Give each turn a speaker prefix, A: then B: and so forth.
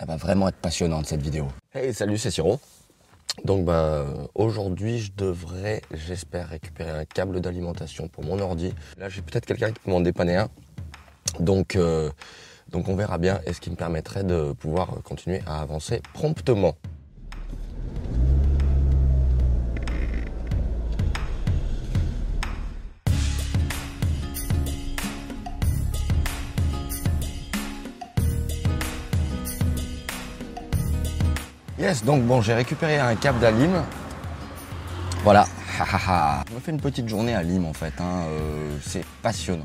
A: Elle va vraiment être passionnante cette vidéo. Hey, salut, c'est Siron. Donc bah, aujourd'hui, je devrais, j'espère, récupérer un câble d'alimentation pour mon ordi. Là, j'ai peut-être quelqu'un qui peut m'en dépanner un. Donc, euh, donc on verra bien et ce qui me permettrait de pouvoir continuer à avancer promptement. Yes, donc bon, j'ai récupéré un câble d'Alim. Voilà, je me fais une petite journée à Lime en fait, hein. euh, c'est passionnant.